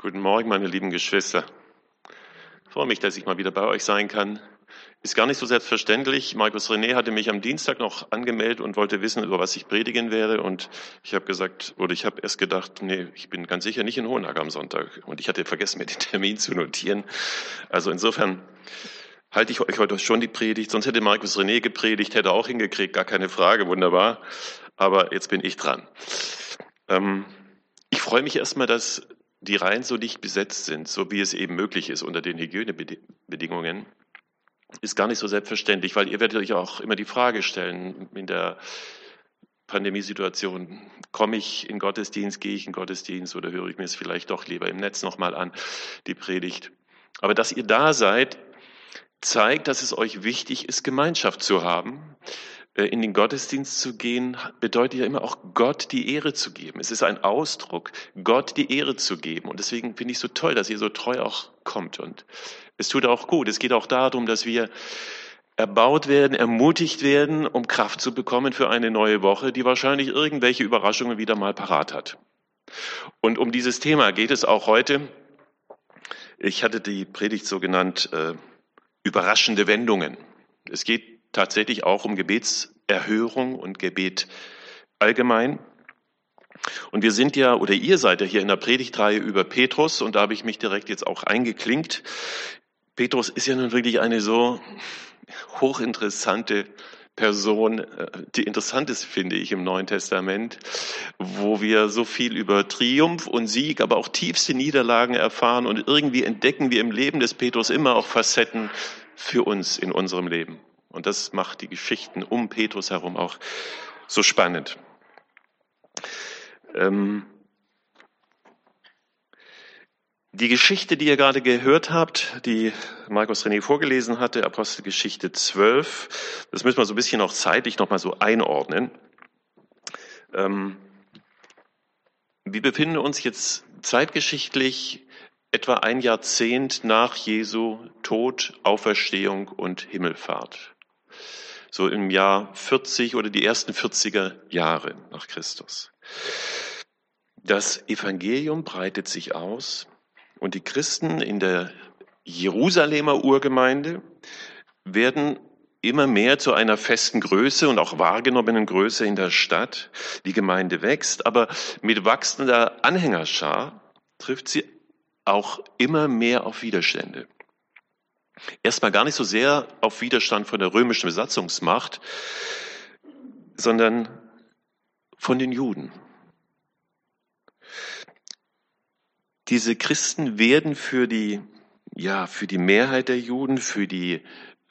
Guten Morgen, meine lieben Geschwister. Ich freue mich, dass ich mal wieder bei euch sein kann. Ist gar nicht so selbstverständlich. Markus René hatte mich am Dienstag noch angemeldet und wollte wissen, über was ich predigen werde. Und ich habe gesagt, oder ich habe erst gedacht, nee, ich bin ganz sicher nicht in Hohenacker am Sonntag. Und ich hatte vergessen, mir den Termin zu notieren. Also insofern halte ich euch heute schon die Predigt. Sonst hätte Markus René gepredigt, hätte auch hingekriegt, gar keine Frage, wunderbar. Aber jetzt bin ich dran. Ähm, ich freue mich erstmal, dass die Reihen so dicht besetzt sind, so wie es eben möglich ist unter den Hygienebedingungen, ist gar nicht so selbstverständlich, weil ihr werdet euch auch immer die Frage stellen in der Pandemiesituation, komme ich in Gottesdienst, gehe ich in Gottesdienst oder höre ich mir es vielleicht doch lieber im Netz nochmal an, die Predigt. Aber dass ihr da seid, zeigt, dass es euch wichtig ist, Gemeinschaft zu haben, in den Gottesdienst zu gehen, bedeutet ja immer auch Gott die Ehre zu geben. Es ist ein Ausdruck, Gott die Ehre zu geben. Und deswegen finde ich so toll, dass ihr so treu auch kommt. Und es tut auch gut. Es geht auch darum, dass wir erbaut werden, ermutigt werden, um Kraft zu bekommen für eine neue Woche, die wahrscheinlich irgendwelche Überraschungen wieder mal parat hat. Und um dieses Thema geht es auch heute. Ich hatte die Predigt so genannt, äh, überraschende Wendungen. Es geht tatsächlich auch um Gebetserhörung und Gebet allgemein. Und wir sind ja, oder ihr seid ja hier in der Predigtreihe über Petrus und da habe ich mich direkt jetzt auch eingeklinkt. Petrus ist ja nun wirklich eine so hochinteressante Person, äh, die interessant ist, finde ich, im Neuen Testament, wo wir so viel über Triumph und Sieg, aber auch tiefste Niederlagen erfahren und irgendwie entdecken wir im Leben des Petrus immer auch Facetten für uns in unserem Leben. Und das macht die Geschichten um Petrus herum auch so spannend. Ähm die Geschichte, die ihr gerade gehört habt, die Markus René vorgelesen hatte, Apostelgeschichte 12, das müssen wir so ein bisschen auch zeitlich nochmal so einordnen. Ähm wir befinden uns jetzt zeitgeschichtlich etwa ein Jahrzehnt nach Jesu Tod, Auferstehung und Himmelfahrt so im Jahr 40 oder die ersten 40er Jahre nach Christus. Das Evangelium breitet sich aus und die Christen in der Jerusalemer Urgemeinde werden immer mehr zu einer festen Größe und auch wahrgenommenen Größe in der Stadt. Die Gemeinde wächst, aber mit wachsender Anhängerschar trifft sie auch immer mehr auf Widerstände erstmal gar nicht so sehr auf Widerstand von der römischen Besatzungsmacht, sondern von den Juden. Diese Christen werden für die, ja, für die Mehrheit der Juden, für die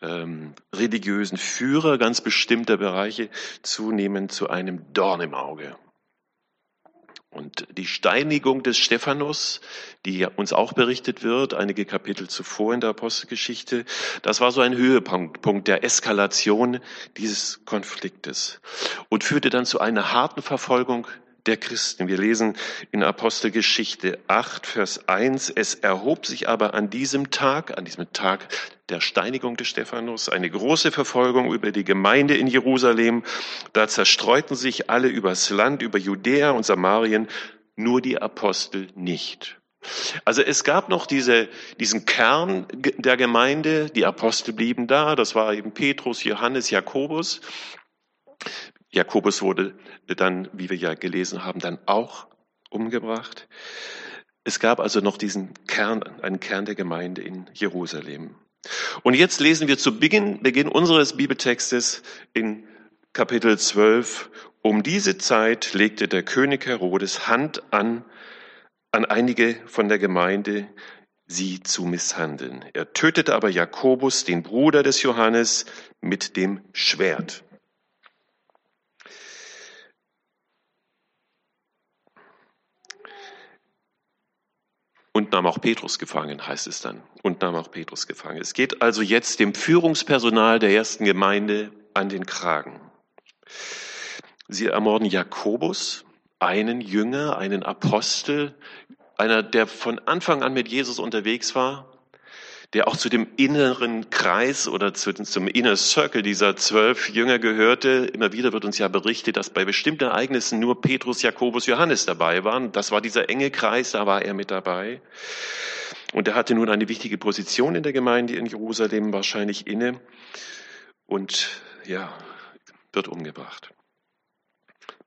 ähm, religiösen Führer ganz bestimmter Bereiche zunehmend zu einem Dorn im Auge. Und die Steinigung des Stephanus, die uns auch berichtet wird, einige Kapitel zuvor in der Apostelgeschichte, das war so ein Höhepunkt der Eskalation dieses Konfliktes und führte dann zu einer harten Verfolgung der Christen. Wir lesen in Apostelgeschichte 8, Vers 1, es erhob sich aber an diesem Tag, an diesem Tag der Steinigung des Stephanus, eine große Verfolgung über die Gemeinde in Jerusalem. Da zerstreuten sich alle übers Land, über Judäa und Samarien, nur die Apostel nicht. Also es gab noch diese, diesen Kern der Gemeinde, die Apostel blieben da, das war eben Petrus, Johannes, Jakobus. Jakobus wurde dann, wie wir ja gelesen haben, dann auch umgebracht. Es gab also noch diesen Kern, einen Kern der Gemeinde in Jerusalem. Und jetzt lesen wir zu Beginn, Beginn unseres Bibeltextes in Kapitel 12. Um diese Zeit legte der König Herodes Hand an, an einige von der Gemeinde, sie zu misshandeln. Er tötete aber Jakobus, den Bruder des Johannes, mit dem Schwert. Und nahm auch Petrus gefangen, heißt es dann. Und nahm auch Petrus gefangen. Es geht also jetzt dem Führungspersonal der ersten Gemeinde an den Kragen. Sie ermorden Jakobus, einen Jünger, einen Apostel, einer, der von Anfang an mit Jesus unterwegs war, der auch zu dem inneren Kreis oder zu, zum Inner Circle dieser zwölf Jünger gehörte. Immer wieder wird uns ja berichtet, dass bei bestimmten Ereignissen nur Petrus, Jakobus, Johannes dabei waren. Das war dieser enge Kreis, da war er mit dabei. Und er hatte nun eine wichtige Position in der Gemeinde in Jerusalem wahrscheinlich inne und ja, wird umgebracht.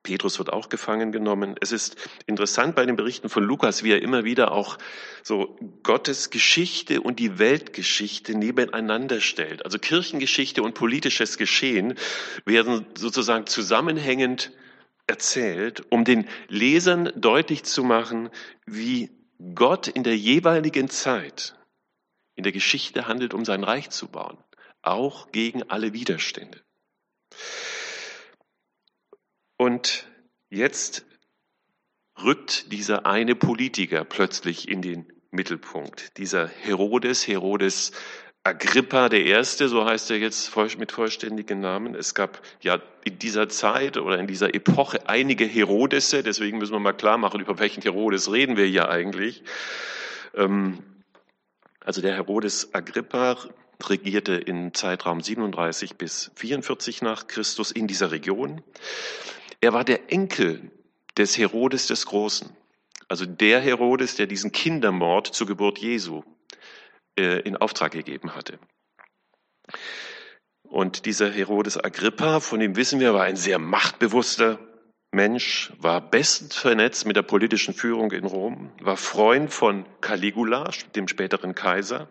Petrus wird auch gefangen genommen. Es ist interessant bei den Berichten von Lukas, wie er immer wieder auch so Gottes Geschichte und die Weltgeschichte nebeneinander stellt. Also Kirchengeschichte und politisches Geschehen werden sozusagen zusammenhängend erzählt, um den Lesern deutlich zu machen, wie Gott in der jeweiligen Zeit in der Geschichte handelt, um sein Reich zu bauen, auch gegen alle Widerstände. Und jetzt rückt dieser eine Politiker plötzlich in den Mittelpunkt. Dieser Herodes, Herodes Agrippa der Erste, so heißt er jetzt mit vollständigen Namen. Es gab ja in dieser Zeit oder in dieser Epoche einige Herodese, deswegen müssen wir mal klar machen, über welchen Herodes reden wir hier eigentlich. Ähm, also der Herodes Agrippa regierte im Zeitraum 37 bis 44 nach Christus in dieser Region. Er war der Enkel des Herodes des Großen, also der Herodes, der diesen Kindermord zur Geburt Jesu äh, in Auftrag gegeben hatte. Und dieser Herodes Agrippa, von dem wissen wir, war ein sehr machtbewusster Mensch, war bestens vernetzt mit der politischen Führung in Rom, war Freund von Caligula, dem späteren Kaiser.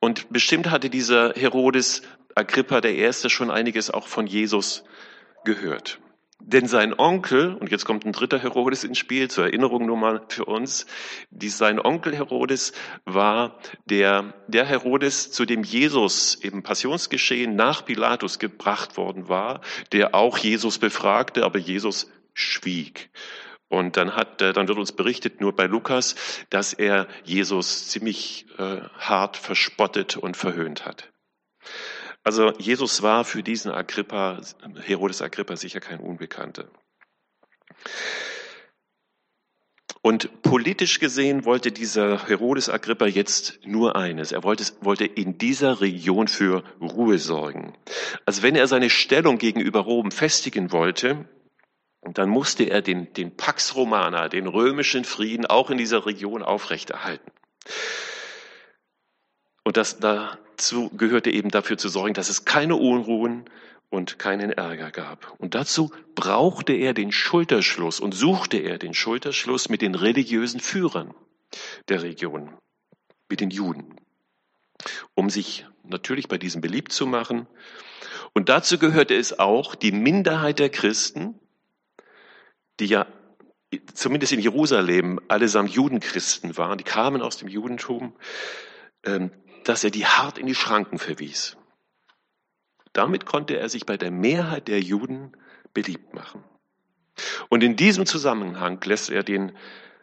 Und bestimmt hatte dieser Herodes Agrippa Erste schon einiges auch von Jesus gehört. Denn sein Onkel, und jetzt kommt ein dritter Herodes ins Spiel, zur Erinnerung nur mal für uns, die, sein Onkel Herodes war der, der Herodes, zu dem Jesus im Passionsgeschehen nach Pilatus gebracht worden war, der auch Jesus befragte, aber Jesus schwieg. Und dann hat, dann wird uns berichtet, nur bei Lukas, dass er Jesus ziemlich äh, hart verspottet und verhöhnt hat. Also Jesus war für diesen Agrippa, Herodes Agrippa sicher kein Unbekannter. Und politisch gesehen wollte dieser Herodes Agrippa jetzt nur eines. Er wollte, wollte in dieser Region für Ruhe sorgen. Also wenn er seine Stellung gegenüber Rom festigen wollte, dann musste er den, den Pax Romana, den römischen Frieden auch in dieser Region aufrechterhalten. Und das, dazu gehörte eben dafür zu sorgen, dass es keine Unruhen und keinen Ärger gab. Und dazu brauchte er den Schulterschluss und suchte er den Schulterschluss mit den religiösen Führern der Region, mit den Juden, um sich natürlich bei diesem beliebt zu machen. Und dazu gehörte es auch, die Minderheit der Christen, die ja zumindest in Jerusalem allesamt Judenchristen waren, die kamen aus dem Judentum, ähm, dass er die hart in die Schranken verwies. Damit konnte er sich bei der Mehrheit der Juden beliebt machen. Und in diesem Zusammenhang lässt er den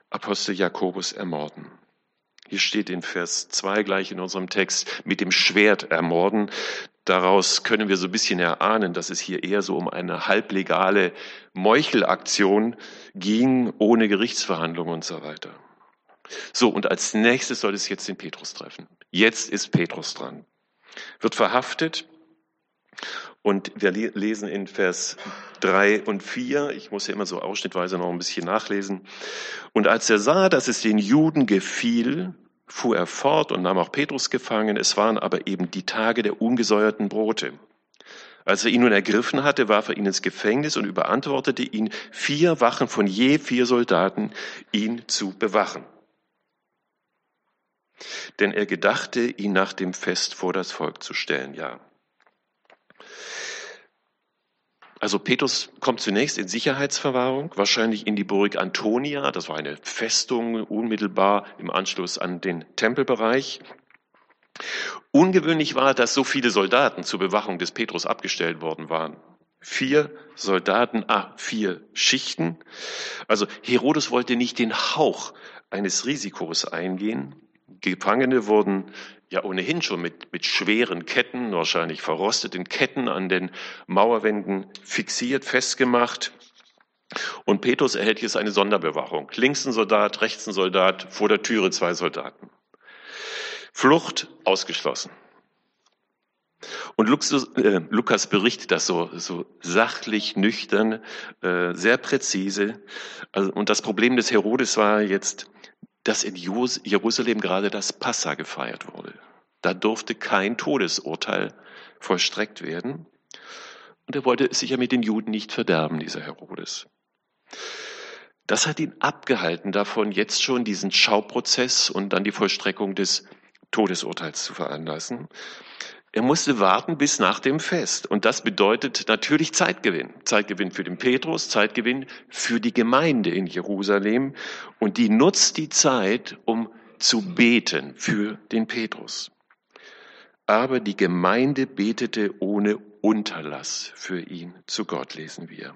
Apostel Jakobus ermorden. Hier steht in Vers 2 gleich in unserem Text mit dem Schwert ermorden. Daraus können wir so ein bisschen erahnen, dass es hier eher so um eine halblegale Meuchelaktion ging, ohne Gerichtsverhandlungen und so weiter. So, und als nächstes soll es jetzt den Petrus treffen. Jetzt ist Petrus dran. Wird verhaftet und wir lesen in Vers drei und vier. ich muss ja immer so ausschnittweise noch ein bisschen nachlesen. Und als er sah, dass es den Juden gefiel, fuhr er fort und nahm auch Petrus gefangen. Es waren aber eben die Tage der ungesäuerten Brote. Als er ihn nun ergriffen hatte, warf er ihn ins Gefängnis und überantwortete ihn, vier Wachen von je vier Soldaten, ihn zu bewachen denn er gedachte, ihn nach dem Fest vor das Volk zu stellen. Ja. Also Petrus kommt zunächst in Sicherheitsverwahrung, wahrscheinlich in die Burg Antonia. Das war eine Festung unmittelbar im Anschluss an den Tempelbereich. Ungewöhnlich war, dass so viele Soldaten zur Bewachung des Petrus abgestellt worden waren. Vier Soldaten, ah, vier Schichten. Also Herodes wollte nicht den Hauch eines Risikos eingehen. Gefangene wurden ja ohnehin schon mit, mit schweren Ketten, wahrscheinlich verrosteten Ketten an den Mauerwänden fixiert, festgemacht. Und Petrus erhält jetzt eine Sonderbewachung. Links ein Soldat, rechts ein Soldat, vor der Türe zwei Soldaten. Flucht ausgeschlossen. Und äh, Lukas berichtet das so, so sachlich, nüchtern, äh, sehr präzise. Also, und das Problem des Herodes war jetzt, dass in Jerusalem gerade das Passa gefeiert wurde. Da durfte kein Todesurteil vollstreckt werden. Und er wollte sich ja mit den Juden nicht verderben, dieser Herodes. Das hat ihn abgehalten davon, jetzt schon diesen Schauprozess und dann die Vollstreckung des Todesurteils zu veranlassen. Er musste warten bis nach dem Fest. Und das bedeutet natürlich Zeitgewinn. Zeitgewinn für den Petrus, Zeitgewinn für die Gemeinde in Jerusalem. Und die nutzt die Zeit, um zu beten für den Petrus. Aber die Gemeinde betete ohne Unterlass für ihn zu Gott, lesen wir.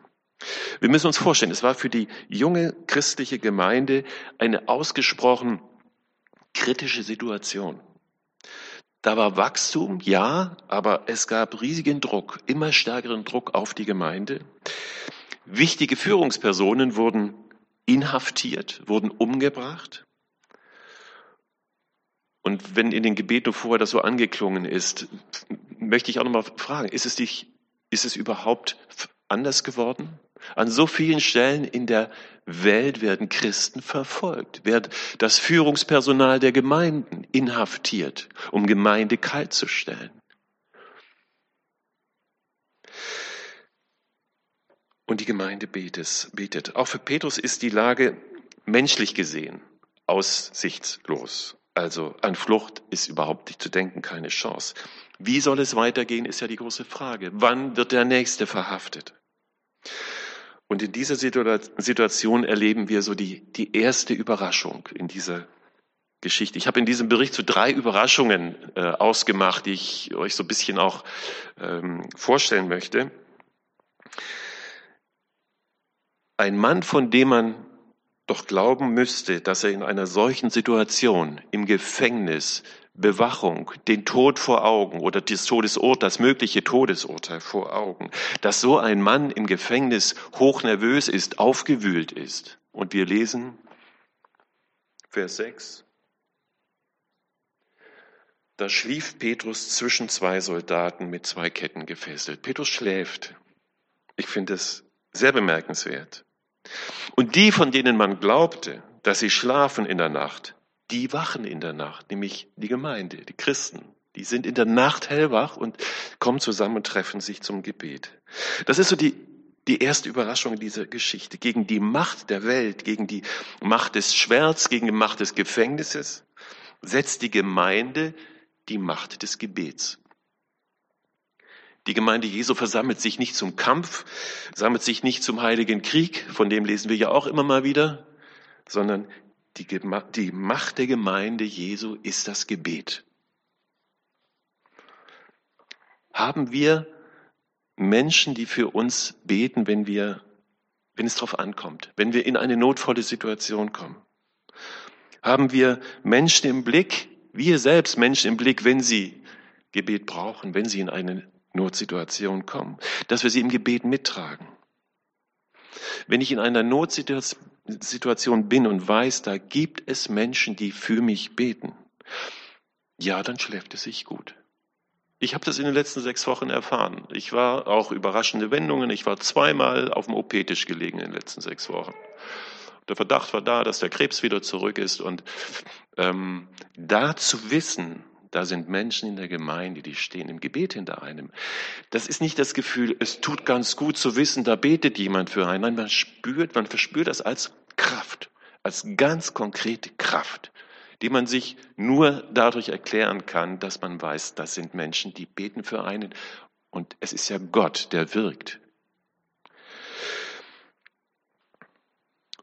Wir müssen uns vorstellen, es war für die junge christliche Gemeinde eine ausgesprochen kritische Situation. Da war Wachstum, ja, aber es gab riesigen Druck, immer stärkeren Druck auf die Gemeinde. Wichtige Führungspersonen wurden inhaftiert, wurden umgebracht. Und wenn in den Gebeten vorher das so angeklungen ist, möchte ich auch nochmal fragen, ist es, dich, ist es überhaupt anders geworden? An so vielen Stellen in der Welt werden Christen verfolgt, wird das Führungspersonal der Gemeinden inhaftiert, um Gemeinde kalt zu stellen. Und die Gemeinde betet, betet. Auch für Petrus ist die Lage menschlich gesehen aussichtslos. Also an Flucht ist überhaupt nicht zu denken, keine Chance. Wie soll es weitergehen, ist ja die große Frage. Wann wird der Nächste verhaftet? Und in dieser Situation erleben wir so die, die erste Überraschung in dieser Geschichte. Ich habe in diesem Bericht so drei Überraschungen äh, ausgemacht, die ich euch so ein bisschen auch ähm, vorstellen möchte. Ein Mann, von dem man doch glauben müsste, dass er in einer solchen Situation im Gefängnis Bewachung, den Tod vor Augen oder das Todesurteil, das mögliche Todesurteil vor Augen, dass so ein Mann im Gefängnis hochnervös ist, aufgewühlt ist. Und wir lesen Vers 6. Da schlief Petrus zwischen zwei Soldaten mit zwei Ketten gefesselt. Petrus schläft. Ich finde es sehr bemerkenswert. Und die, von denen man glaubte, dass sie schlafen in der Nacht, die wachen in der Nacht, nämlich die Gemeinde, die Christen. Die sind in der Nacht hellwach und kommen zusammen und treffen sich zum Gebet. Das ist so die, die erste Überraschung dieser Geschichte. Gegen die Macht der Welt, gegen die Macht des Schwerts, gegen die Macht des Gefängnisses setzt die Gemeinde die Macht des Gebets. Die Gemeinde Jesu versammelt sich nicht zum Kampf, sammelt sich nicht zum heiligen Krieg, von dem lesen wir ja auch immer mal wieder, sondern die, die Macht der Gemeinde Jesu ist das Gebet. Haben wir Menschen, die für uns beten, wenn wir, wenn es darauf ankommt, wenn wir in eine notvolle Situation kommen? Haben wir Menschen im Blick, wir selbst Menschen im Blick, wenn sie Gebet brauchen, wenn sie in eine Notsituation kommen, dass wir sie im Gebet mittragen? Wenn ich in einer Notsituation bin und weiß, da gibt es Menschen, die für mich beten, ja, dann schläft es sich gut. Ich habe das in den letzten sechs Wochen erfahren. Ich war auch überraschende Wendungen. Ich war zweimal auf dem OP-Tisch gelegen in den letzten sechs Wochen. Der Verdacht war da, dass der Krebs wieder zurück ist. Und ähm, da zu wissen, da sind Menschen in der Gemeinde, die stehen im Gebet hinter einem. Das ist nicht das Gefühl, es tut ganz gut zu wissen, da betet jemand für einen. Nein, man spürt, man verspürt das als Kraft, als ganz konkrete Kraft, die man sich nur dadurch erklären kann, dass man weiß, das sind Menschen, die beten für einen. Und es ist ja Gott, der wirkt.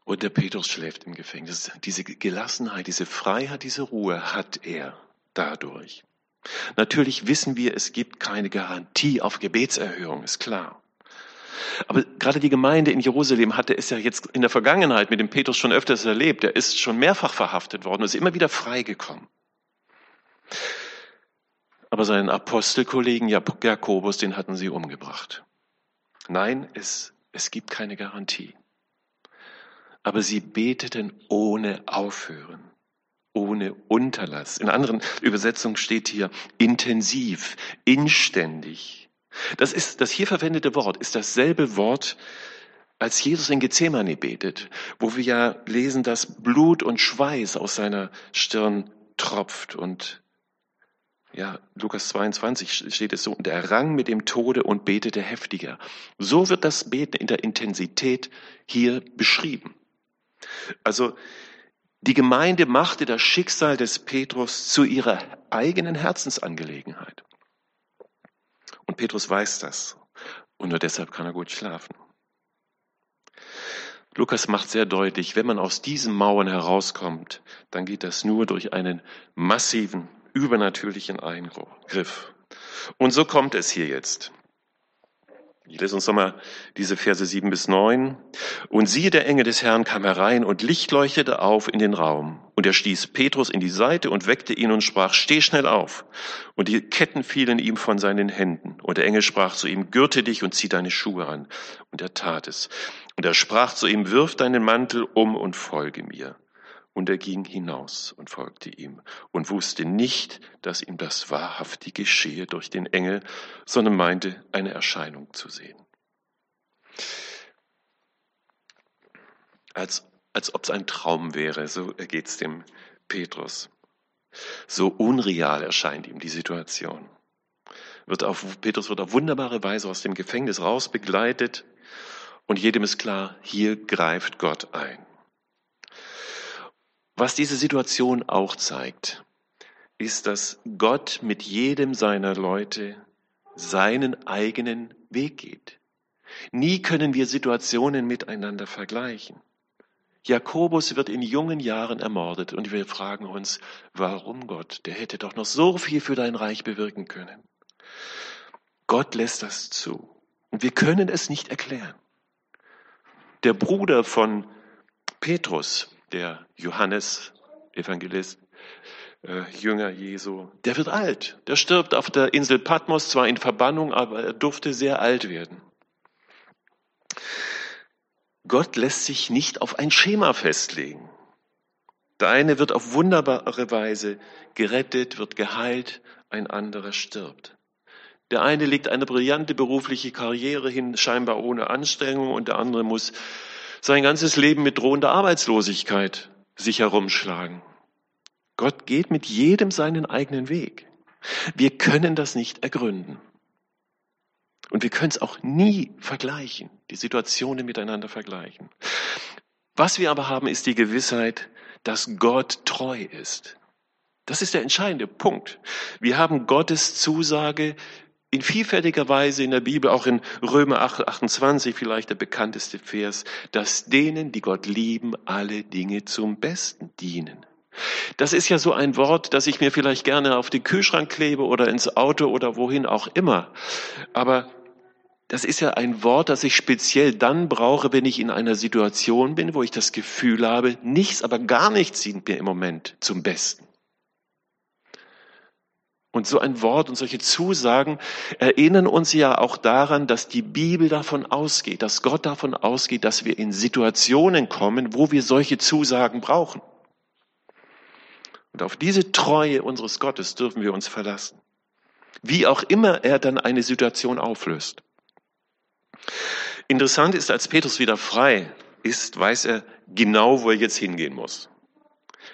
Und der Petrus schläft im Gefängnis. Diese Gelassenheit, diese Freiheit, diese Ruhe hat er dadurch. Natürlich wissen wir, es gibt keine Garantie auf Gebetserhörung, ist klar. Aber gerade die Gemeinde in Jerusalem hatte es ja jetzt in der Vergangenheit mit dem Petrus schon öfters erlebt. Er ist schon mehrfach verhaftet worden und ist immer wieder freigekommen. Aber seinen Apostelkollegen Jakobus, den hatten sie umgebracht. Nein, es, es gibt keine Garantie. Aber sie beteten ohne Aufhören. ohne Unterlass. In anderen Übersetzungen steht hier intensiv, inständig. Das ist, das hier verwendete Wort ist dasselbe Wort, als Jesus in Gethsemane betet, wo wir ja lesen, dass Blut und Schweiß aus seiner Stirn tropft und ja, Lukas 22 steht es so, und er rang mit dem Tode und betete heftiger. So wird das Beten in der Intensität hier beschrieben. Also die Gemeinde machte das Schicksal des Petrus zu ihrer eigenen Herzensangelegenheit. Und Petrus weiß das. Und nur deshalb kann er gut schlafen. Lukas macht sehr deutlich, wenn man aus diesen Mauern herauskommt, dann geht das nur durch einen massiven, übernatürlichen Eingriff. Und so kommt es hier jetzt. Ich lese uns nochmal diese Verse sieben bis neun. Und siehe, der Engel des Herrn kam herein und Licht leuchtete auf in den Raum. Und er stieß Petrus in die Seite und weckte ihn und sprach, steh schnell auf. Und die Ketten fielen ihm von seinen Händen. Und der Engel sprach zu ihm, gürte dich und zieh deine Schuhe an. Und er tat es. Und er sprach zu ihm, wirf deinen Mantel um und folge mir. Und er ging hinaus und folgte ihm und wusste nicht, dass ihm das wahrhaftig geschehe durch den Engel, sondern meinte, eine Erscheinung zu sehen. Als, als ob es ein Traum wäre, so geht es dem Petrus. So unreal erscheint ihm die Situation. Wird auf, Petrus wird auf wunderbare Weise aus dem Gefängnis raus begleitet und jedem ist klar, hier greift Gott ein. Was diese Situation auch zeigt, ist, dass Gott mit jedem seiner Leute seinen eigenen Weg geht. Nie können wir Situationen miteinander vergleichen. Jakobus wird in jungen Jahren ermordet und wir fragen uns, warum Gott? Der hätte doch noch so viel für dein Reich bewirken können. Gott lässt das zu und wir können es nicht erklären. Der Bruder von Petrus, der Johannes, Evangelist, äh, Jünger Jesu, der wird alt. Der stirbt auf der Insel Patmos, zwar in Verbannung, aber er durfte sehr alt werden. Gott lässt sich nicht auf ein Schema festlegen. Der eine wird auf wunderbare Weise gerettet, wird geheilt, ein anderer stirbt. Der eine legt eine brillante berufliche Karriere hin, scheinbar ohne Anstrengung, und der andere muss sein ganzes Leben mit drohender Arbeitslosigkeit sich herumschlagen. Gott geht mit jedem seinen eigenen Weg. Wir können das nicht ergründen. Und wir können es auch nie vergleichen, die Situationen miteinander vergleichen. Was wir aber haben, ist die Gewissheit, dass Gott treu ist. Das ist der entscheidende Punkt. Wir haben Gottes Zusage in vielfältiger Weise in der Bibel, auch in Römer 8, 28 vielleicht der bekannteste Vers, dass denen, die Gott lieben, alle Dinge zum Besten dienen. Das ist ja so ein Wort, das ich mir vielleicht gerne auf den Kühlschrank klebe oder ins Auto oder wohin auch immer. Aber das ist ja ein Wort, das ich speziell dann brauche, wenn ich in einer Situation bin, wo ich das Gefühl habe, nichts, aber gar nichts dient mir im Moment zum Besten. Und so ein Wort und solche Zusagen erinnern uns ja auch daran, dass die Bibel davon ausgeht, dass Gott davon ausgeht, dass wir in Situationen kommen, wo wir solche Zusagen brauchen. Und auf diese Treue unseres Gottes dürfen wir uns verlassen. Wie auch immer er dann eine Situation auflöst. Interessant ist, als Petrus wieder frei ist, weiß er genau, wo er jetzt hingehen muss.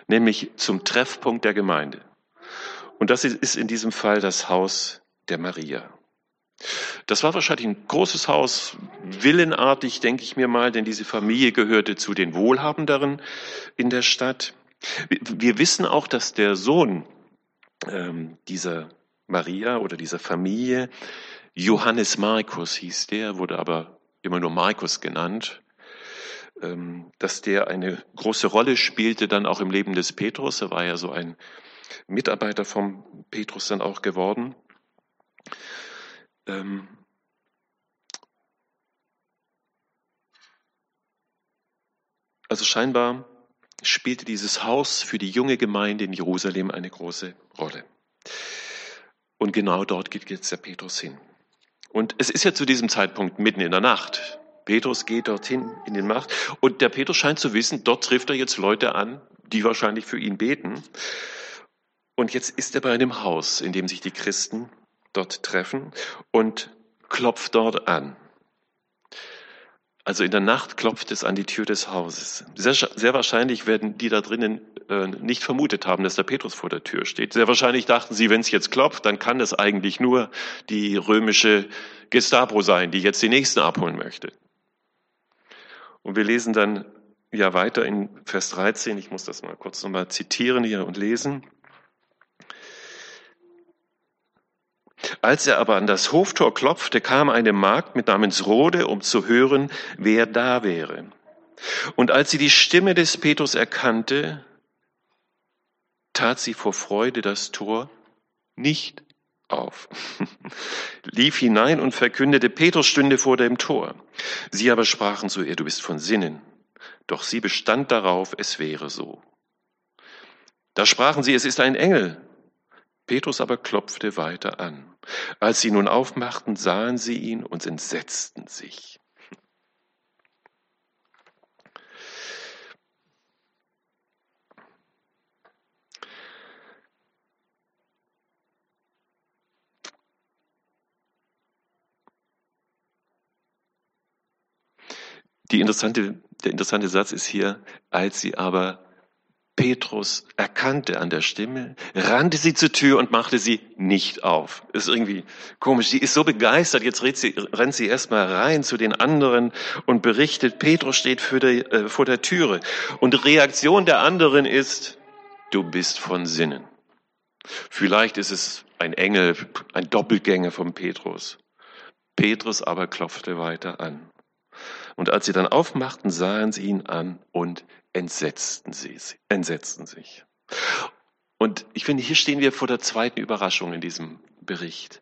Nämlich zum Treffpunkt der Gemeinde. Und das ist in diesem Fall das Haus der Maria. Das war wahrscheinlich ein großes Haus, villenartig, denke ich mir mal, denn diese Familie gehörte zu den Wohlhabenderen in der Stadt. Wir wissen auch, dass der Sohn ähm, dieser Maria oder dieser Familie, Johannes Markus hieß der, wurde aber immer nur Markus genannt, ähm, dass der eine große Rolle spielte dann auch im Leben des Petrus. Er war ja so ein Mitarbeiter vom Petrus dann auch geworden. Ähm, also scheinbar spielte dieses Haus für die junge Gemeinde in Jerusalem eine große Rolle. Und genau dort geht jetzt der Petrus hin. Und es ist ja zu diesem Zeitpunkt mitten in der Nacht. Petrus geht dorthin in den Markt und der Petrus scheint zu wissen, dort trifft er jetzt Leute an, die wahrscheinlich für ihn beten. Und jetzt ist er bei einem Haus, in dem sich die Christen dort treffen und klopft dort an. Also in der Nacht klopft es an die Tür des Hauses. Sehr, sehr wahrscheinlich werden die da drinnen äh, nicht vermutet haben, dass der Petrus vor der Tür steht. Sehr wahrscheinlich dachten sie, wenn es jetzt klopft, dann kann es eigentlich nur die römische Gestapo sein, die jetzt die Nächsten abholen möchte. Und wir lesen dann ja weiter in Vers 13. Ich muss das mal kurz nochmal zitieren hier und lesen. Als er aber an das Hoftor klopfte, kam eine Magd mit Namens Rode, um zu hören, wer da wäre. Und als sie die Stimme des Petrus erkannte, tat sie vor Freude das Tor nicht auf, lief hinein und verkündete, Petrus stünde vor dem Tor. Sie aber sprachen zu ihr, du bist von Sinnen. Doch sie bestand darauf, es wäre so. Da sprachen sie, es ist ein Engel. Petrus aber klopfte weiter an. Als sie nun aufmachten, sahen sie ihn und entsetzten sich. Interessante, der interessante Satz ist hier, als sie aber Petrus erkannte an der Stimme, rannte sie zur Tür und machte sie nicht auf. Ist irgendwie komisch. Sie ist so begeistert. Jetzt rennt sie, rennt sie erstmal rein zu den anderen und berichtet, Petrus steht der, äh, vor der Türe. Und die Reaktion der anderen ist, du bist von Sinnen. Vielleicht ist es ein Engel, ein Doppelgänger von Petrus. Petrus aber klopfte weiter an. Und als sie dann aufmachten, sahen sie ihn an und entsetzten, sie, entsetzten sich. Und ich finde, hier stehen wir vor der zweiten Überraschung in diesem Bericht.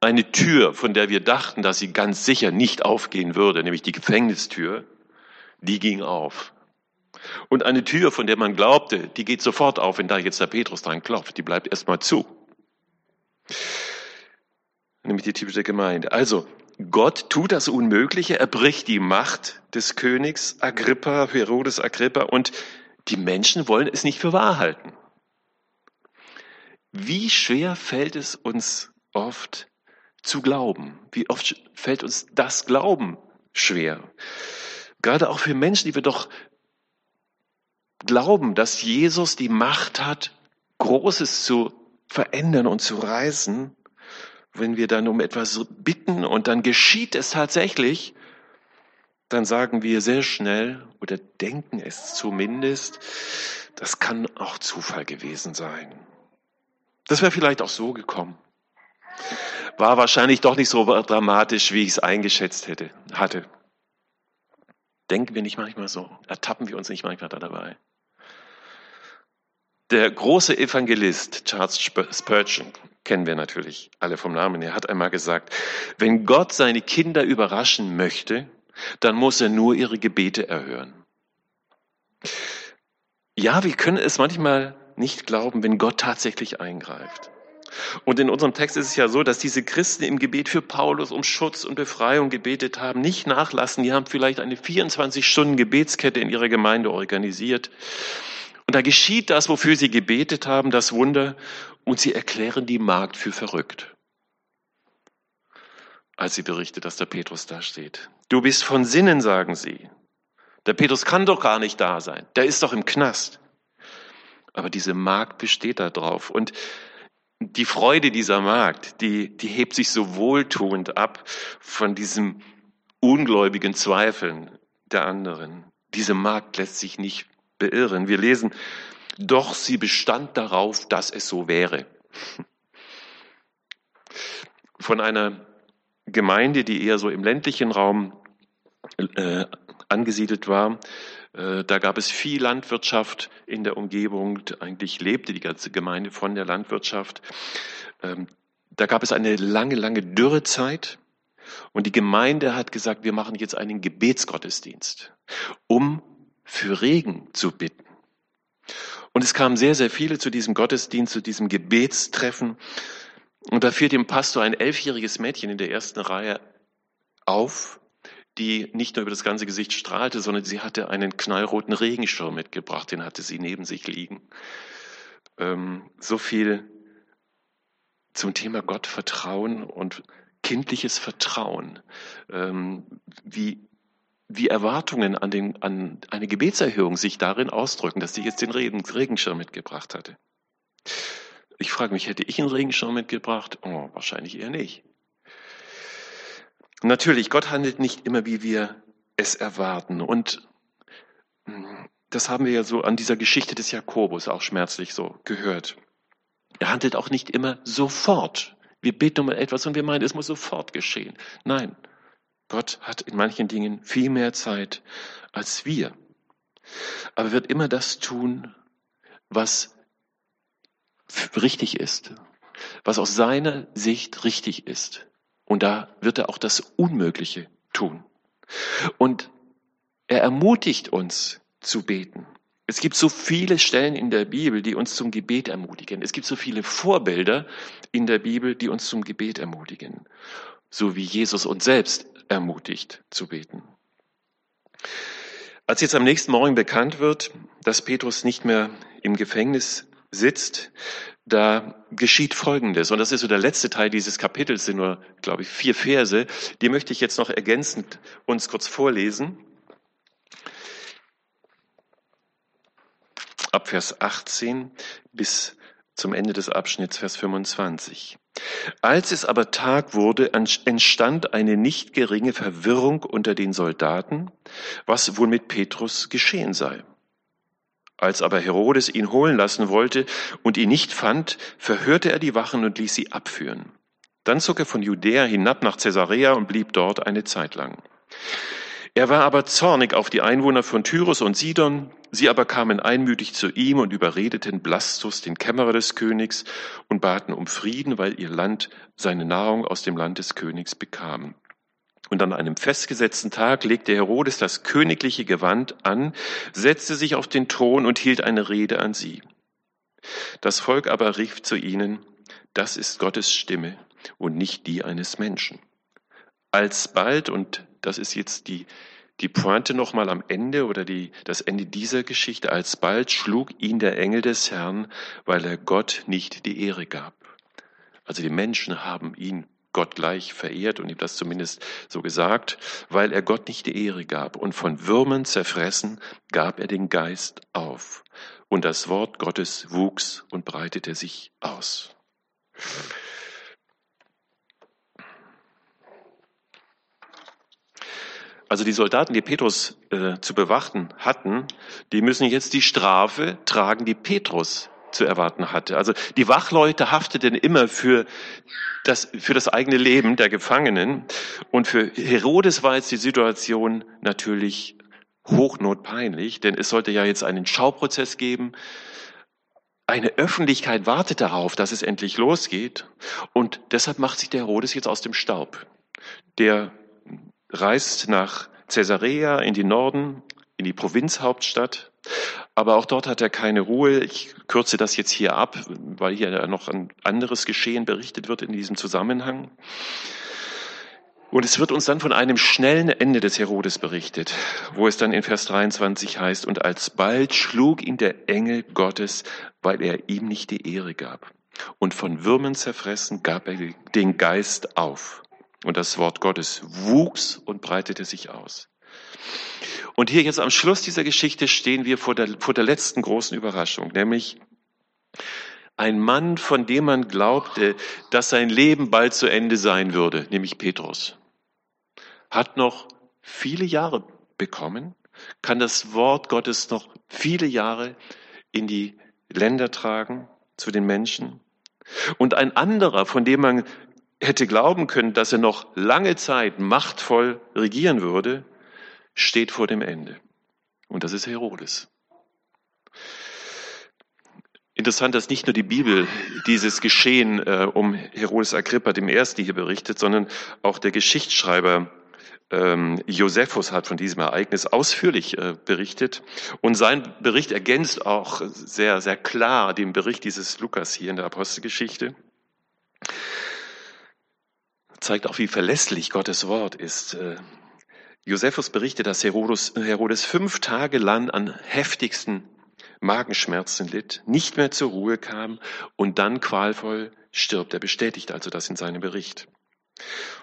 Eine Tür, von der wir dachten, dass sie ganz sicher nicht aufgehen würde, nämlich die Gefängnistür, die ging auf. Und eine Tür, von der man glaubte, die geht sofort auf, wenn da jetzt der Petrus dran klopft, die bleibt erstmal zu. Nämlich die typische Gemeinde. Also, Gott tut das Unmögliche, er bricht die Macht des Königs Agrippa, Herodes Agrippa, und die Menschen wollen es nicht für wahr halten. Wie schwer fällt es uns oft zu glauben? Wie oft fällt uns das Glauben schwer? Gerade auch für Menschen, die wir doch glauben, dass Jesus die Macht hat, Großes zu verändern und zu reißen wenn wir dann um etwas bitten und dann geschieht es tatsächlich, dann sagen wir sehr schnell oder denken es zumindest, das kann auch Zufall gewesen sein. Das wäre vielleicht auch so gekommen. War wahrscheinlich doch nicht so dramatisch, wie ich es eingeschätzt hätte, hatte. Denken wir nicht manchmal so? Ertappen wir uns nicht manchmal da dabei? Der große Evangelist Charles Spurgeon, kennen wir natürlich alle vom Namen her, hat einmal gesagt, wenn Gott seine Kinder überraschen möchte, dann muss er nur ihre Gebete erhören. Ja, wir können es manchmal nicht glauben, wenn Gott tatsächlich eingreift. Und in unserem Text ist es ja so, dass diese Christen im Gebet für Paulus um Schutz und Befreiung gebetet haben, nicht nachlassen. Die haben vielleicht eine 24-Stunden-Gebetskette in ihrer Gemeinde organisiert. Und da geschieht das, wofür sie gebetet haben, das Wunder, und sie erklären die Magd für verrückt. Als sie berichtet, dass der Petrus da steht. Du bist von Sinnen, sagen sie. Der Petrus kann doch gar nicht da sein. Der ist doch im Knast. Aber diese Magd besteht da drauf. Und die Freude dieser Magd, die, die hebt sich so wohltuend ab von diesem ungläubigen Zweifeln der anderen. Diese Magd lässt sich nicht beirren. Wir lesen, doch sie bestand darauf, dass es so wäre. Von einer Gemeinde, die eher so im ländlichen Raum äh, angesiedelt war, äh, da gab es viel Landwirtschaft in der Umgebung. Eigentlich lebte die ganze Gemeinde von der Landwirtschaft. Ähm, da gab es eine lange, lange Dürrezeit. Und die Gemeinde hat gesagt, wir machen jetzt einen Gebetsgottesdienst, um für Regen zu bitten. Und es kamen sehr, sehr viele zu diesem Gottesdienst, zu diesem Gebetstreffen. Und da fiel dem Pastor ein elfjähriges Mädchen in der ersten Reihe auf, die nicht nur über das ganze Gesicht strahlte, sondern sie hatte einen knallroten Regenschirm mitgebracht, den hatte sie neben sich liegen. Ähm, so viel zum Thema Gott vertrauen und kindliches Vertrauen, ähm, wie, wie Erwartungen an, den, an eine Gebetserhörung sich darin ausdrücken, dass sie jetzt den Regenschirm mitgebracht hatte. Ich frage mich, hätte ich einen Regenschirm mitgebracht? Oh, wahrscheinlich eher nicht. Natürlich, Gott handelt nicht immer, wie wir es erwarten. Und hm, das haben wir ja so an dieser Geschichte des Jakobus auch schmerzlich so gehört. Er handelt auch nicht immer sofort. Wir beten um etwas und wir meinen, es muss sofort geschehen. Nein, Gott hat in manchen Dingen viel mehr Zeit als wir. Aber wird immer das tun, was richtig ist, was aus seiner Sicht richtig ist. Und da wird er auch das Unmögliche tun. Und er ermutigt uns zu beten. Es gibt so viele Stellen in der Bibel, die uns zum Gebet ermutigen. Es gibt so viele Vorbilder in der Bibel, die uns zum Gebet ermutigen. So wie Jesus uns selbst ermutigt zu beten. Als jetzt am nächsten Morgen bekannt wird, dass Petrus nicht mehr im Gefängnis sitzt, da geschieht Folgendes. Und das ist so der letzte Teil dieses Kapitels, sind nur, glaube ich, vier Verse. Die möchte ich jetzt noch ergänzend uns kurz vorlesen. Ab Vers 18 bis zum Ende des Abschnitts, Vers 25. Als es aber Tag wurde, entstand eine nicht geringe Verwirrung unter den Soldaten, was wohl mit Petrus geschehen sei. Als aber Herodes ihn holen lassen wollte und ihn nicht fand, verhörte er die Wachen und ließ sie abführen. Dann zog er von Judäa hinab nach Caesarea und blieb dort eine Zeit lang. Er war aber zornig auf die Einwohner von Tyrus und Sidon. Sie aber kamen einmütig zu ihm und überredeten Blastus, den Kämmerer des Königs, und baten um Frieden, weil ihr Land seine Nahrung aus dem Land des Königs bekam. Und an einem festgesetzten Tag legte Herodes das königliche Gewand an, setzte sich auf den Thron und hielt eine Rede an sie. Das Volk aber rief zu ihnen, das ist Gottes Stimme und nicht die eines Menschen. Alsbald, und das ist jetzt die, die Pointe nochmal am Ende oder die, das Ende dieser Geschichte, alsbald schlug ihn der Engel des Herrn, weil er Gott nicht die Ehre gab. Also die Menschen haben ihn Gott gleich verehrt und ihm das zumindest so gesagt, weil er Gott nicht die Ehre gab. Und von Würmern zerfressen gab er den Geist auf. Und das Wort Gottes wuchs und breitete sich aus. Also die Soldaten, die Petrus äh, zu bewachten hatten, die müssen jetzt die Strafe tragen, die Petrus zu erwarten hatte. Also die Wachleute hafteten immer für das, für das eigene Leben der Gefangenen. Und für Herodes war jetzt die Situation natürlich hochnotpeinlich, denn es sollte ja jetzt einen Schauprozess geben. Eine Öffentlichkeit wartet darauf, dass es endlich losgeht. Und deshalb macht sich der Herodes jetzt aus dem Staub. Der reist nach Caesarea in die Norden, in die Provinzhauptstadt. Aber auch dort hat er keine Ruhe. Ich kürze das jetzt hier ab, weil hier noch ein anderes Geschehen berichtet wird in diesem Zusammenhang. Und es wird uns dann von einem schnellen Ende des Herodes berichtet, wo es dann in Vers 23 heißt, und alsbald schlug ihn der Engel Gottes, weil er ihm nicht die Ehre gab. Und von Würmern zerfressen gab er den Geist auf. Und das Wort Gottes wuchs und breitete sich aus. Und hier jetzt am Schluss dieser Geschichte stehen wir vor der, vor der letzten großen Überraschung, nämlich ein Mann, von dem man glaubte, dass sein Leben bald zu Ende sein würde, nämlich Petrus, hat noch viele Jahre bekommen, kann das Wort Gottes noch viele Jahre in die Länder tragen, zu den Menschen. Und ein anderer, von dem man hätte glauben können, dass er noch lange Zeit machtvoll regieren würde, steht vor dem Ende. Und das ist Herodes. Interessant, dass nicht nur die Bibel dieses Geschehen äh, um Herodes Agrippa dem Ersten hier berichtet, sondern auch der Geschichtsschreiber ähm, Josephus hat von diesem Ereignis ausführlich äh, berichtet. Und sein Bericht ergänzt auch sehr, sehr klar den Bericht dieses Lukas hier in der Apostelgeschichte. Zeigt auch, wie verlässlich Gottes Wort ist. Äh, Josephus berichtet, dass Herodes, Herodes fünf Tage lang an heftigsten Magenschmerzen litt, nicht mehr zur Ruhe kam und dann qualvoll stirbt. Er bestätigt also das in seinem Bericht.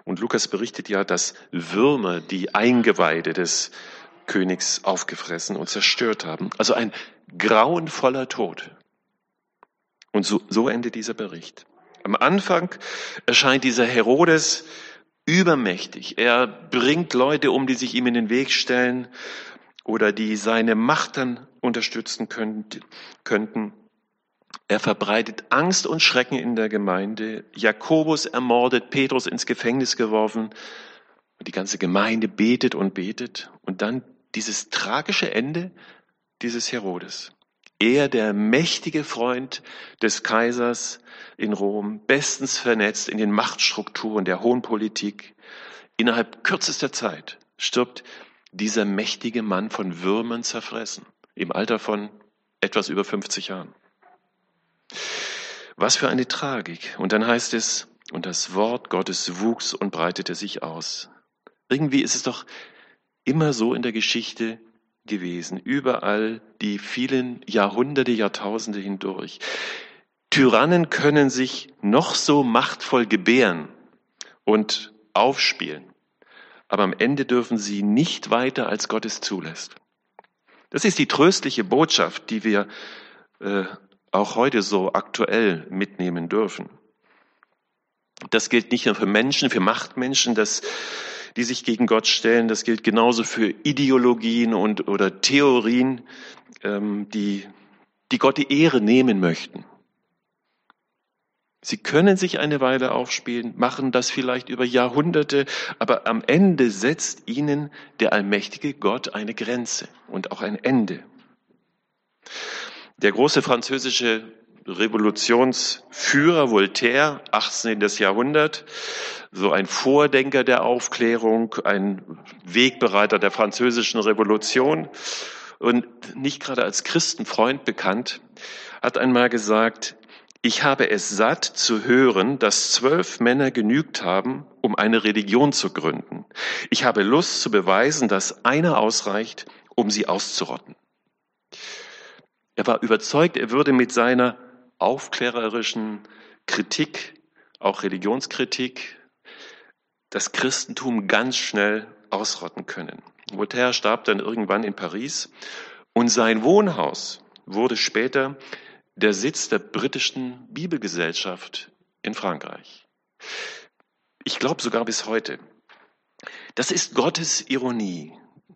Und Lukas berichtet ja, dass Würmer die Eingeweide des Königs aufgefressen und zerstört haben. Also ein grauenvoller Tod. Und so, so endet dieser Bericht. Am Anfang erscheint dieser Herodes übermächtig. Er bringt Leute um, die sich ihm in den Weg stellen oder die seine Macht dann unterstützen könnten. Er verbreitet Angst und Schrecken in der Gemeinde. Jakobus ermordet, Petrus ins Gefängnis geworfen. Die ganze Gemeinde betet und betet. Und dann dieses tragische Ende dieses Herodes. Er, der mächtige Freund des Kaisers in Rom, bestens vernetzt in den Machtstrukturen der hohen Politik, innerhalb kürzester Zeit stirbt dieser mächtige Mann von Würmern zerfressen, im Alter von etwas über 50 Jahren. Was für eine Tragik. Und dann heißt es, und das Wort Gottes wuchs und breitete sich aus. Irgendwie ist es doch immer so in der Geschichte gewesen, überall die vielen Jahrhunderte, Jahrtausende hindurch. Tyrannen können sich noch so machtvoll gebären und aufspielen, aber am Ende dürfen sie nicht weiter, als Gott es zulässt. Das ist die tröstliche Botschaft, die wir äh, auch heute so aktuell mitnehmen dürfen. Das gilt nicht nur für Menschen, für Machtmenschen, das die sich gegen Gott stellen. Das gilt genauso für Ideologien und oder Theorien, ähm, die, die Gott die Ehre nehmen möchten. Sie können sich eine Weile aufspielen, machen das vielleicht über Jahrhunderte, aber am Ende setzt ihnen der allmächtige Gott eine Grenze und auch ein Ende. Der große französische Revolutionsführer Voltaire, 18. Jahrhundert, so ein Vordenker der Aufklärung, ein Wegbereiter der französischen Revolution und nicht gerade als Christenfreund bekannt, hat einmal gesagt, ich habe es satt zu hören, dass zwölf Männer genügt haben, um eine Religion zu gründen. Ich habe Lust zu beweisen, dass einer ausreicht, um sie auszurotten. Er war überzeugt, er würde mit seiner aufklärerischen Kritik, auch Religionskritik, das Christentum ganz schnell ausrotten können. Voltaire starb dann irgendwann in Paris und sein Wohnhaus wurde später der Sitz der britischen Bibelgesellschaft in Frankreich. Ich glaube sogar bis heute. Das ist Gottes Ironie,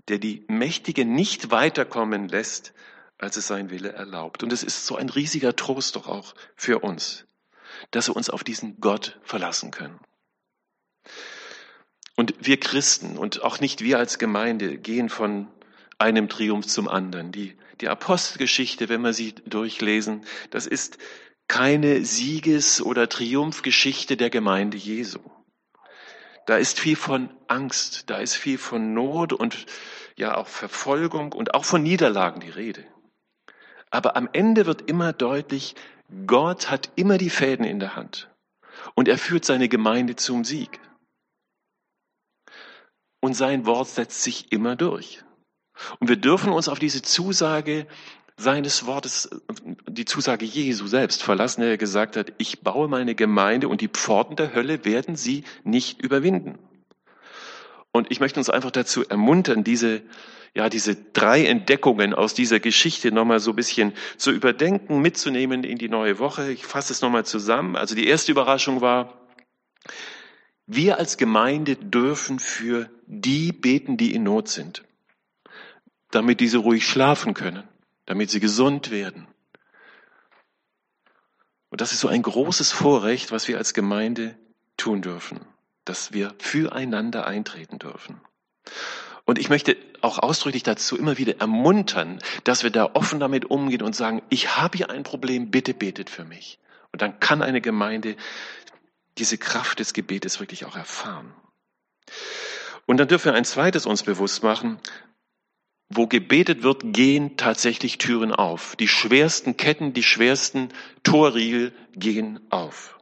der die Mächtigen nicht weiterkommen lässt, als es sein Wille erlaubt. Und es ist so ein riesiger Trost doch auch für uns, dass wir uns auf diesen Gott verlassen können. Und wir Christen und auch nicht wir als Gemeinde gehen von einem Triumph zum anderen. Die, die Apostelgeschichte, wenn wir sie durchlesen, das ist keine Sieges- oder Triumphgeschichte der Gemeinde Jesu. Da ist viel von Angst, da ist viel von Not und ja auch Verfolgung und auch von Niederlagen die Rede. Aber am Ende wird immer deutlich, Gott hat immer die Fäden in der Hand und er führt seine Gemeinde zum Sieg und sein Wort setzt sich immer durch. Und wir dürfen uns auf diese Zusage seines Wortes, die Zusage Jesu selbst verlassen, der gesagt hat, ich baue meine Gemeinde und die Pforten der Hölle werden sie nicht überwinden. Und ich möchte uns einfach dazu ermuntern, diese, ja, diese drei Entdeckungen aus dieser Geschichte nochmal so ein bisschen zu überdenken, mitzunehmen in die neue Woche. Ich fasse es nochmal zusammen. Also die erste Überraschung war, wir als Gemeinde dürfen für die beten, die in Not sind, damit diese ruhig schlafen können, damit sie gesund werden. Und das ist so ein großes Vorrecht, was wir als Gemeinde tun dürfen, dass wir füreinander eintreten dürfen. Und ich möchte auch ausdrücklich dazu immer wieder ermuntern, dass wir da offen damit umgehen und sagen, ich habe hier ein Problem, bitte betet für mich. Und dann kann eine Gemeinde diese Kraft des Gebetes wirklich auch erfahren. Und dann dürfen wir ein zweites uns bewusst machen. Wo gebetet wird, gehen tatsächlich Türen auf. Die schwersten Ketten, die schwersten Torriegel gehen auf.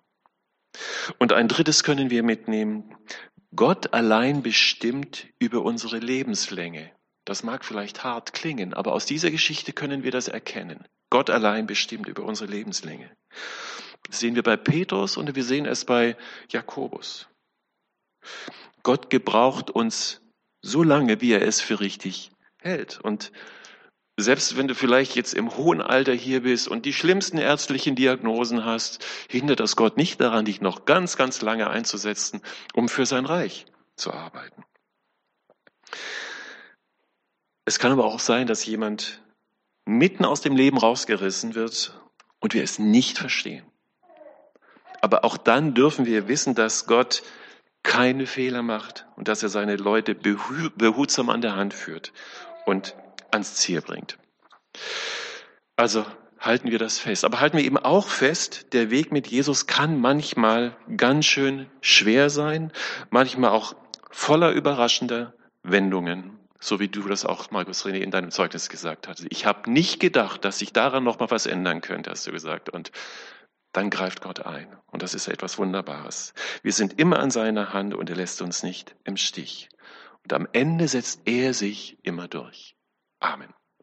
Und ein drittes können wir mitnehmen. Gott allein bestimmt über unsere Lebenslänge. Das mag vielleicht hart klingen, aber aus dieser Geschichte können wir das erkennen. Gott allein bestimmt über unsere Lebenslänge. Sehen wir bei Petrus und wir sehen es bei Jakobus. Gott gebraucht uns so lange, wie er es für richtig hält. Und selbst wenn du vielleicht jetzt im hohen Alter hier bist und die schlimmsten ärztlichen Diagnosen hast, hindert das Gott nicht daran, dich noch ganz, ganz lange einzusetzen, um für sein Reich zu arbeiten. Es kann aber auch sein, dass jemand mitten aus dem Leben rausgerissen wird und wir es nicht verstehen. Aber auch dann dürfen wir wissen, dass Gott keine Fehler macht und dass er seine Leute behutsam an der Hand führt und ans Ziel bringt. Also halten wir das fest. Aber halten wir eben auch fest, der Weg mit Jesus kann manchmal ganz schön schwer sein, manchmal auch voller überraschender Wendungen. So wie du das auch, Markus René, in deinem Zeugnis gesagt hast. Ich habe nicht gedacht, dass sich daran noch mal was ändern könnte, hast du gesagt. Und dann greift Gott ein. Und das ist etwas Wunderbares. Wir sind immer an seiner Hand und er lässt uns nicht im Stich. Und am Ende setzt er sich immer durch. Amen.